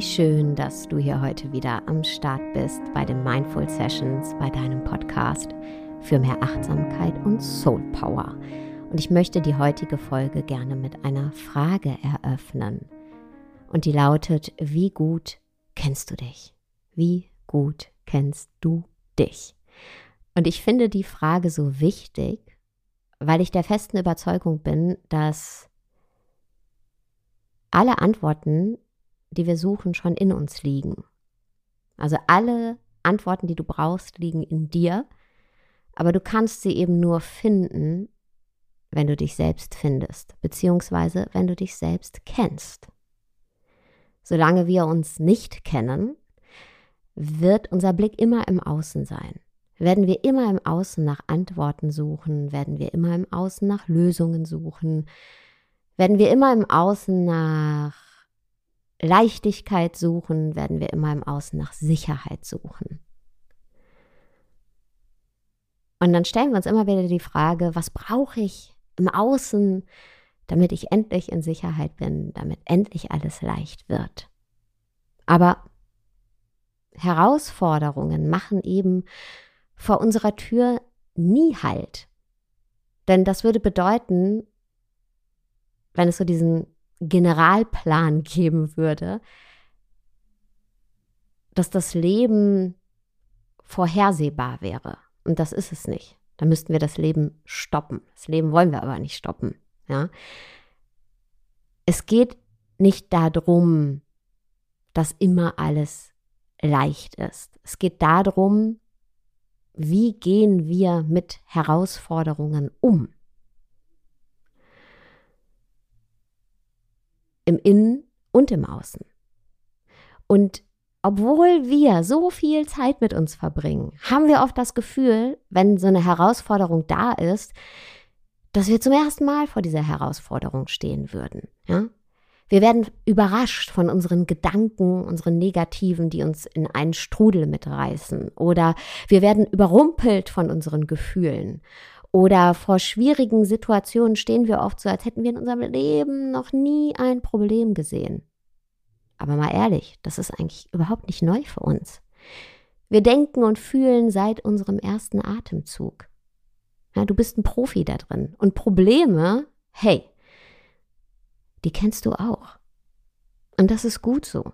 schön, dass du hier heute wieder am Start bist bei den Mindful Sessions, bei deinem Podcast für mehr Achtsamkeit und Soul Power. Und ich möchte die heutige Folge gerne mit einer Frage eröffnen. Und die lautet, wie gut kennst du dich? Wie gut kennst du dich? Und ich finde die Frage so wichtig, weil ich der festen Überzeugung bin, dass alle Antworten, die wir suchen, schon in uns liegen. Also alle Antworten, die du brauchst, liegen in dir, aber du kannst sie eben nur finden, wenn du dich selbst findest, beziehungsweise wenn du dich selbst kennst. Solange wir uns nicht kennen, wird unser Blick immer im Außen sein. Werden wir immer im Außen nach Antworten suchen, werden wir immer im Außen nach Lösungen suchen, werden wir immer im Außen nach Leichtigkeit suchen, werden wir immer im Außen nach Sicherheit suchen. Und dann stellen wir uns immer wieder die Frage, was brauche ich im Außen, damit ich endlich in Sicherheit bin, damit endlich alles leicht wird. Aber Herausforderungen machen eben vor unserer Tür nie Halt. Denn das würde bedeuten, wenn es so diesen Generalplan geben würde, dass das Leben vorhersehbar wäre. Und das ist es nicht. Da müssten wir das Leben stoppen. Das Leben wollen wir aber nicht stoppen. Ja? Es geht nicht darum, dass immer alles leicht ist. Es geht darum, wie gehen wir mit Herausforderungen um. Im Innen und im Außen. Und obwohl wir so viel Zeit mit uns verbringen, haben wir oft das Gefühl, wenn so eine Herausforderung da ist, dass wir zum ersten Mal vor dieser Herausforderung stehen würden. Ja? Wir werden überrascht von unseren Gedanken, unseren Negativen, die uns in einen Strudel mitreißen. Oder wir werden überrumpelt von unseren Gefühlen. Oder vor schwierigen Situationen stehen wir oft so, als hätten wir in unserem Leben noch nie ein Problem gesehen. Aber mal ehrlich, das ist eigentlich überhaupt nicht neu für uns. Wir denken und fühlen seit unserem ersten Atemzug. Ja, du bist ein Profi da drin. Und Probleme, hey, die kennst du auch. Und das ist gut so.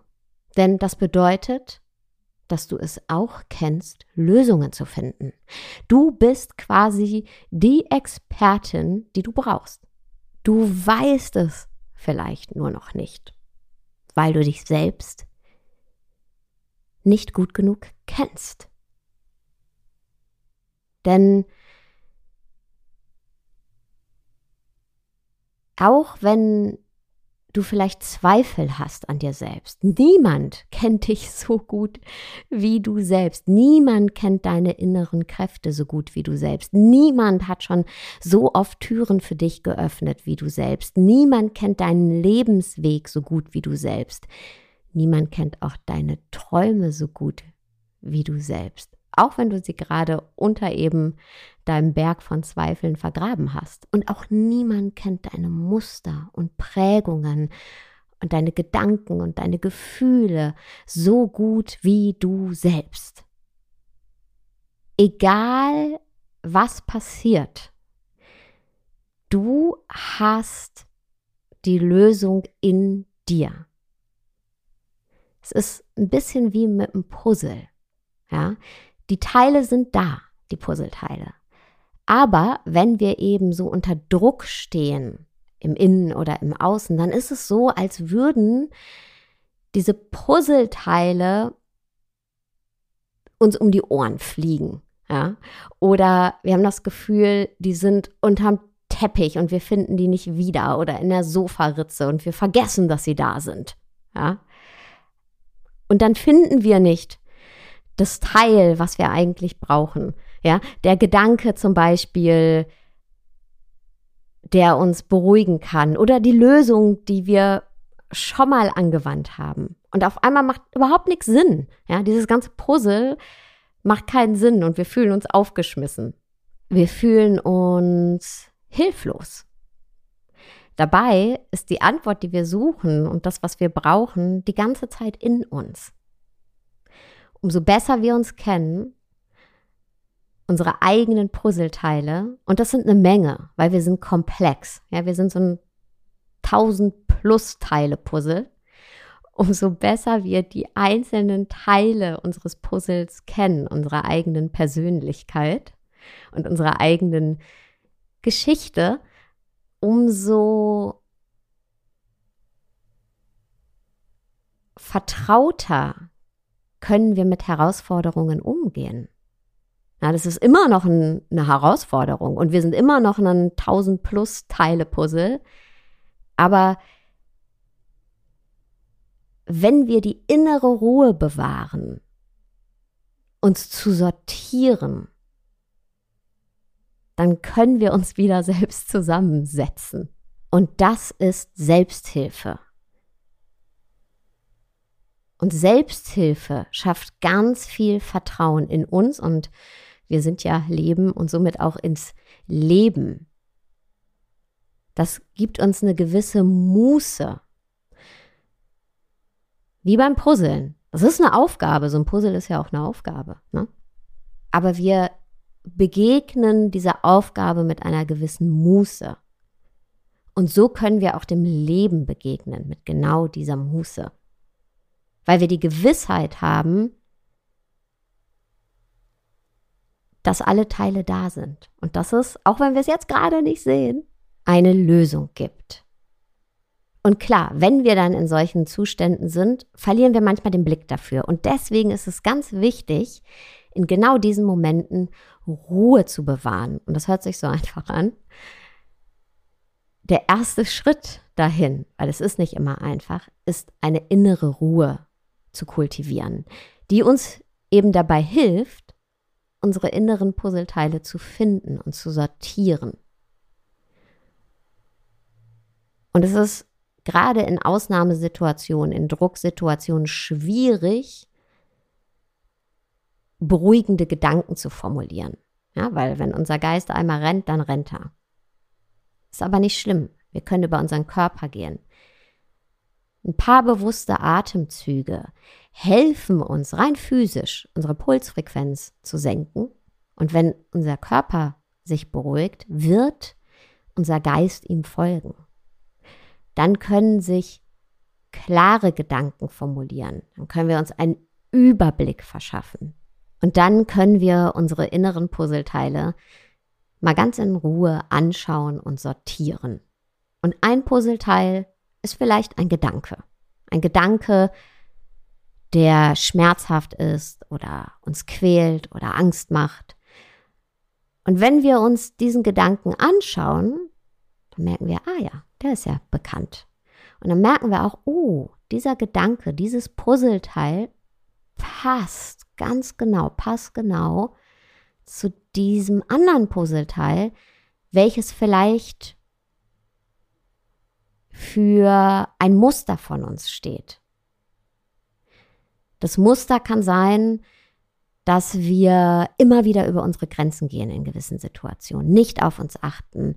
Denn das bedeutet, dass du es auch kennst, Lösungen zu finden. Du bist quasi die Expertin, die du brauchst. Du weißt es vielleicht nur noch nicht weil du dich selbst nicht gut genug kennst. Denn auch wenn du vielleicht Zweifel hast an dir selbst. Niemand kennt dich so gut wie du selbst. Niemand kennt deine inneren Kräfte so gut wie du selbst. Niemand hat schon so oft Türen für dich geöffnet wie du selbst. Niemand kennt deinen Lebensweg so gut wie du selbst. Niemand kennt auch deine Träume so gut wie du selbst auch wenn du sie gerade unter eben deinem Berg von Zweifeln vergraben hast. Und auch niemand kennt deine Muster und Prägungen und deine Gedanken und deine Gefühle so gut wie du selbst. Egal, was passiert, du hast die Lösung in dir. Es ist ein bisschen wie mit einem Puzzle. Ja, die Teile sind da, die Puzzleteile. Aber wenn wir eben so unter Druck stehen, im Innen oder im Außen, dann ist es so, als würden diese Puzzleteile uns um die Ohren fliegen. Ja? Oder wir haben das Gefühl, die sind unterm Teppich und wir finden die nicht wieder oder in der Sofaritze und wir vergessen, dass sie da sind. Ja? Und dann finden wir nicht das Teil, was wir eigentlich brauchen. Ja, der Gedanke zum Beispiel, der uns beruhigen kann oder die Lösung, die wir schon mal angewandt haben. Und auf einmal macht überhaupt nichts Sinn. Ja, dieses ganze Puzzle macht keinen Sinn und wir fühlen uns aufgeschmissen. Wir fühlen uns hilflos. dabei ist die Antwort, die wir suchen und das, was wir brauchen, die ganze Zeit in uns. Umso besser wir uns kennen, unsere eigenen Puzzleteile, und das sind eine Menge, weil wir sind komplex. Ja, wir sind so ein 1000 plus Teile Puzzle. Umso besser wir die einzelnen Teile unseres Puzzles kennen, unserer eigenen Persönlichkeit und unserer eigenen Geschichte, umso vertrauter können wir mit Herausforderungen umgehen. Ja, das ist immer noch ein, eine Herausforderung und wir sind immer noch ein 1000 plus Teile Puzzle. Aber wenn wir die innere Ruhe bewahren, uns zu sortieren, dann können wir uns wieder selbst zusammensetzen. Und das ist Selbsthilfe. Und Selbsthilfe schafft ganz viel Vertrauen in uns und wir sind ja Leben und somit auch ins Leben. Das gibt uns eine gewisse Muße. Wie beim Puzzeln. Das ist eine Aufgabe. So ein Puzzle ist ja auch eine Aufgabe. Ne? Aber wir begegnen dieser Aufgabe mit einer gewissen Muße. Und so können wir auch dem Leben begegnen mit genau dieser Muße. Weil wir die Gewissheit haben, dass alle Teile da sind und dass es, auch wenn wir es jetzt gerade nicht sehen, eine Lösung gibt. Und klar, wenn wir dann in solchen Zuständen sind, verlieren wir manchmal den Blick dafür. Und deswegen ist es ganz wichtig, in genau diesen Momenten Ruhe zu bewahren. Und das hört sich so einfach an. Der erste Schritt dahin, weil es ist nicht immer einfach, ist eine innere Ruhe zu kultivieren, die uns eben dabei hilft, unsere inneren Puzzleteile zu finden und zu sortieren. Und es ist gerade in Ausnahmesituationen, in Drucksituationen schwierig, beruhigende Gedanken zu formulieren. Ja, weil wenn unser Geist einmal rennt, dann rennt er. Ist aber nicht schlimm. Wir können über unseren Körper gehen. Ein paar bewusste Atemzüge helfen uns rein physisch, unsere Pulsfrequenz zu senken. Und wenn unser Körper sich beruhigt, wird unser Geist ihm folgen. Dann können sich klare Gedanken formulieren. Dann können wir uns einen Überblick verschaffen. Und dann können wir unsere inneren Puzzleteile mal ganz in Ruhe anschauen und sortieren. Und ein Puzzleteil ist vielleicht ein Gedanke. Ein Gedanke, der schmerzhaft ist oder uns quält oder Angst macht. Und wenn wir uns diesen Gedanken anschauen, dann merken wir, ah ja, der ist ja bekannt. Und dann merken wir auch, oh, dieser Gedanke, dieses Puzzleteil passt ganz genau, passt genau zu diesem anderen Puzzleteil, welches vielleicht für ein Muster von uns steht. Das Muster kann sein, dass wir immer wieder über unsere Grenzen gehen in gewissen Situationen, nicht auf uns achten,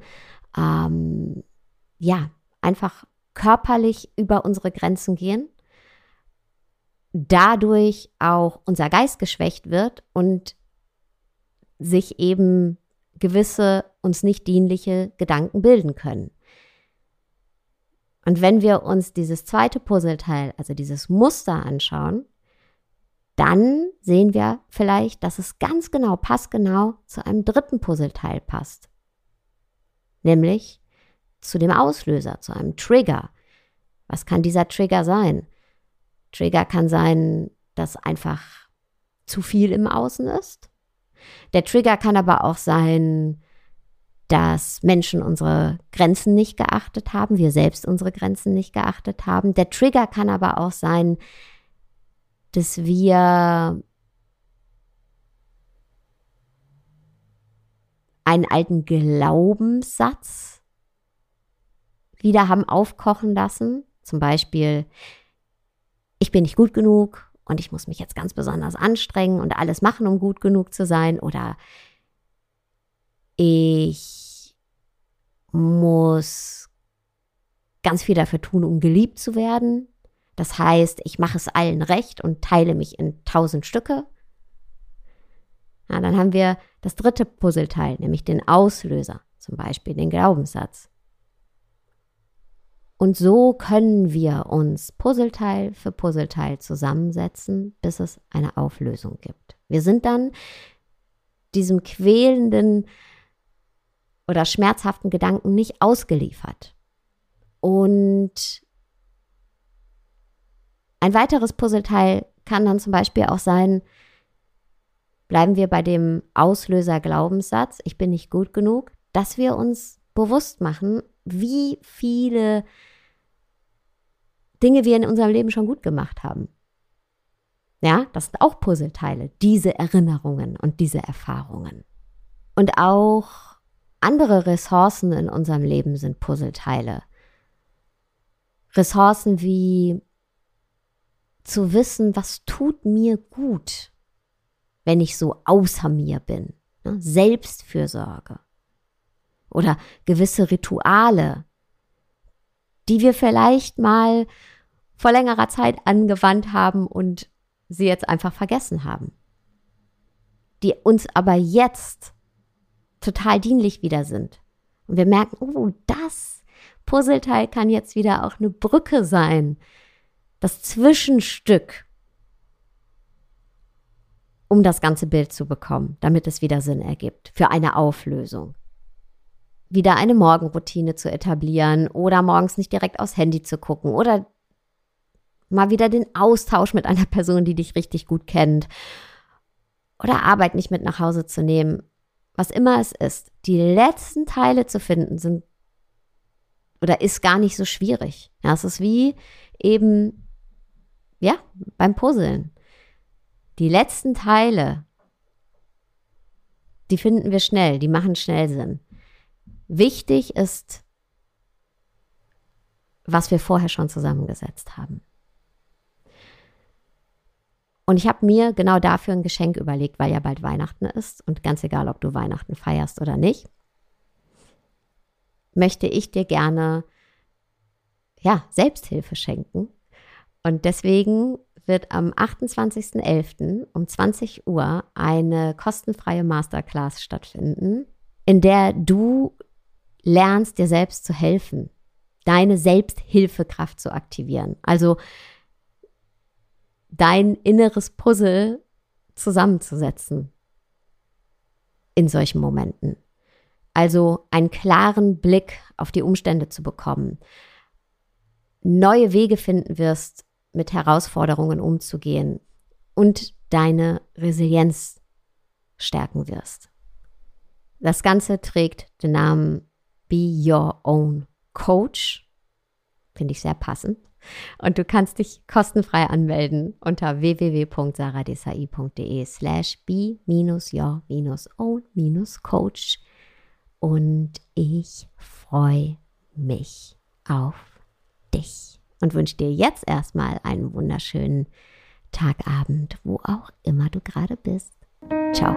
ähm, ja, einfach körperlich über unsere Grenzen gehen, dadurch auch unser Geist geschwächt wird und sich eben gewisse uns nicht dienliche Gedanken bilden können. Und wenn wir uns dieses zweite Puzzleteil, also dieses Muster anschauen, dann sehen wir vielleicht, dass es ganz genau, passgenau zu einem dritten Puzzleteil passt. Nämlich zu dem Auslöser, zu einem Trigger. Was kann dieser Trigger sein? Trigger kann sein, dass einfach zu viel im Außen ist. Der Trigger kann aber auch sein, dass Menschen unsere Grenzen nicht geachtet haben, wir selbst unsere Grenzen nicht geachtet haben. Der Trigger kann aber auch sein, dass wir einen alten Glaubenssatz wieder haben aufkochen lassen. Zum Beispiel, ich bin nicht gut genug und ich muss mich jetzt ganz besonders anstrengen und alles machen, um gut genug zu sein. Oder ich muss ganz viel dafür tun, um geliebt zu werden. Das heißt, ich mache es allen recht und teile mich in tausend Stücke. Ja, dann haben wir das dritte Puzzleteil, nämlich den Auslöser, zum Beispiel den Glaubenssatz. Und so können wir uns Puzzleteil für Puzzleteil zusammensetzen, bis es eine Auflösung gibt. Wir sind dann diesem quälenden oder schmerzhaften Gedanken nicht ausgeliefert. Und ein weiteres Puzzleteil kann dann zum Beispiel auch sein, bleiben wir bei dem Auslöser Glaubenssatz, ich bin nicht gut genug, dass wir uns bewusst machen, wie viele Dinge wir in unserem Leben schon gut gemacht haben. Ja, das sind auch Puzzleteile, diese Erinnerungen und diese Erfahrungen. Und auch andere Ressourcen in unserem Leben sind Puzzleteile. Ressourcen wie zu wissen, was tut mir gut, wenn ich so außer mir bin. Ne? Selbstfürsorge. Oder gewisse Rituale, die wir vielleicht mal vor längerer Zeit angewandt haben und sie jetzt einfach vergessen haben. Die uns aber jetzt total dienlich wieder sind. Und wir merken, oh, das Puzzleteil kann jetzt wieder auch eine Brücke sein. Das Zwischenstück, um das ganze Bild zu bekommen, damit es wieder Sinn ergibt für eine Auflösung. Wieder eine Morgenroutine zu etablieren oder morgens nicht direkt aufs Handy zu gucken oder mal wieder den Austausch mit einer Person, die dich richtig gut kennt oder Arbeit nicht mit nach Hause zu nehmen, was immer es ist. Die letzten Teile zu finden sind oder ist gar nicht so schwierig. Ja, es ist wie eben, ja, beim Puzzeln. Die letzten Teile, die finden wir schnell, die machen schnell Sinn. Wichtig ist, was wir vorher schon zusammengesetzt haben. Und ich habe mir genau dafür ein Geschenk überlegt, weil ja bald Weihnachten ist und ganz egal, ob du Weihnachten feierst oder nicht, möchte ich dir gerne ja, Selbsthilfe schenken. Und deswegen wird am 28.11. um 20 Uhr eine kostenfreie Masterclass stattfinden, in der du lernst, dir selbst zu helfen, deine Selbsthilfekraft zu aktivieren. Also dein inneres Puzzle zusammenzusetzen in solchen Momenten. Also einen klaren Blick auf die Umstände zu bekommen, neue Wege finden wirst, mit Herausforderungen umzugehen und deine Resilienz stärken wirst. Das Ganze trägt den Namen Be Your Own Coach. Finde ich sehr passend. Und du kannst dich kostenfrei anmelden unter www.saradesai.de slash be-your-own-coach. Und ich freue mich auf dich und wünsche dir jetzt erstmal einen wunderschönen Tagabend, wo auch immer du gerade bist. Ciao.